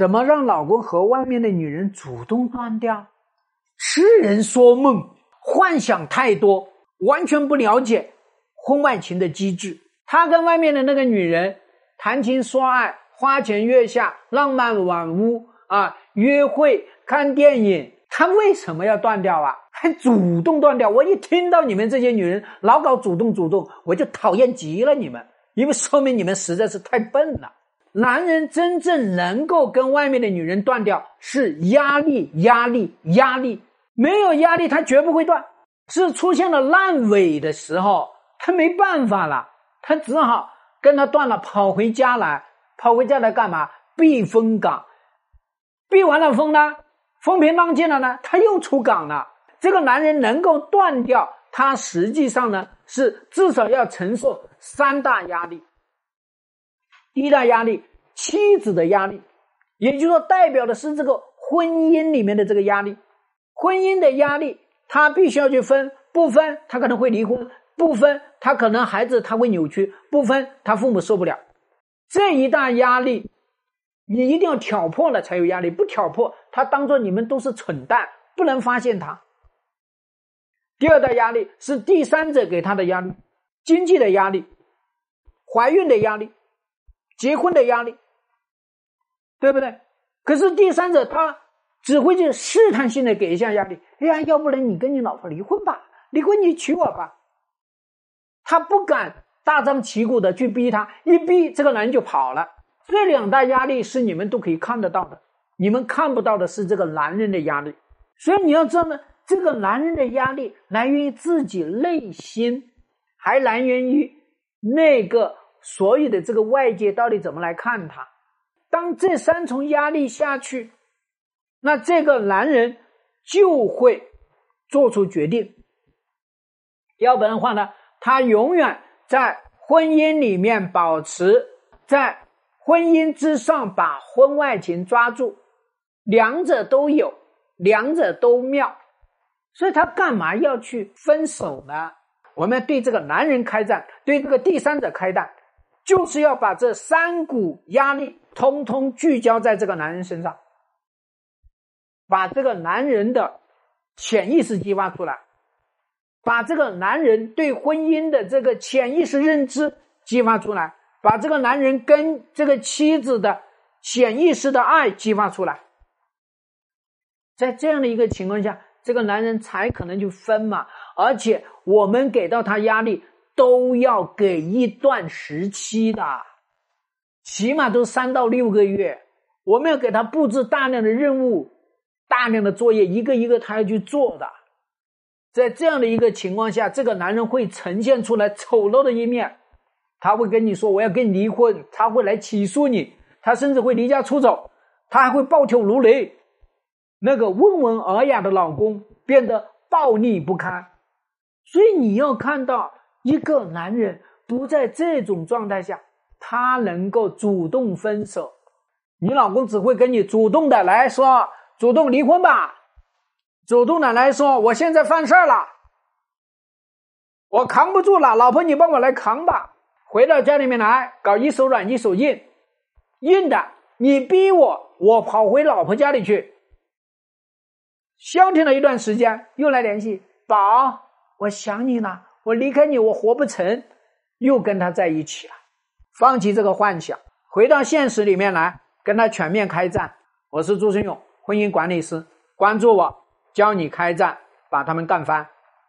怎么让老公和外面的女人主动断掉？痴人说梦，幻想太多，完全不了解婚外情的机制。他跟外面的那个女人谈情说爱，花前月下，浪漫晚屋啊，约会看电影，他为什么要断掉啊？还主动断掉？我一听到你们这些女人老搞主动主动，我就讨厌极了你们，因为说明你们实在是太笨了。男人真正能够跟外面的女人断掉，是压力，压力，压力。没有压力，他绝不会断。是出现了烂尾的时候，他没办法了，他只好跟他断了，跑回家来。跑回家来干嘛？避风港。避完了风呢，风平浪静了呢，他又出港了。这个男人能够断掉，他实际上呢是至少要承受三大压力。第一大压力，妻子的压力，也就是说，代表的是这个婚姻里面的这个压力。婚姻的压力，他必须要去分，不分他可能会离婚，不分他可能孩子他会扭曲，不分他父母受不了。这一大压力，你一定要挑破了才有压力，不挑破，他当做你们都是蠢蛋，不能发现他。第二大压力是第三者给他的压力，经济的压力，怀孕的压力。结婚的压力，对不对？可是第三者他只会去试探性的给一下压力。哎呀，要不然你跟你老婆离婚吧，离婚你娶我吧。他不敢大张旗鼓的去逼他，一逼这个男人就跑了。这两大压力是你们都可以看得到的，你们看不到的是这个男人的压力。所以你要知道呢，这个男人的压力来源于自己内心，还来源于那个。所有的这个外界到底怎么来看他？当这三重压力下去，那这个男人就会做出决定。要不然的话呢，他永远在婚姻里面保持在婚姻之上，把婚外情抓住，两者都有，两者都妙，所以他干嘛要去分手呢？我们对这个男人开战，对这个第三者开战。就是要把这三股压力通通聚焦在这个男人身上，把这个男人的潜意识激发出来，把这个男人对婚姻的这个潜意识认知激发出来，把这个男人跟这个妻子的潜意识的爱激发出来，在这样的一个情况下，这个男人才可能就分嘛，而且我们给到他压力。都要给一段时期的，起码都三到六个月。我们要给他布置大量的任务、大量的作业，一个一个他要去做的。在这样的一个情况下，这个男人会呈现出来丑陋的一面，他会跟你说：“我要跟你离婚。”他会来起诉你，他甚至会离家出走，他还会暴跳如雷。那个温文尔雅的老公变得暴力不堪，所以你要看到。一个男人不在这种状态下，他能够主动分手，你老公只会跟你主动的来说，主动离婚吧，主动的来说，我现在犯事儿了，我扛不住了，老婆你帮我来扛吧，回到家里面来搞一手软一手硬，硬的你逼我，我跑回老婆家里去，消停了一段时间，又来联系，宝，我想你了。我离开你，我活不成，又跟他在一起了。放弃这个幻想，回到现实里面来，跟他全面开战。我是朱胜勇，婚姻管理师，关注我，教你开战，把他们干翻。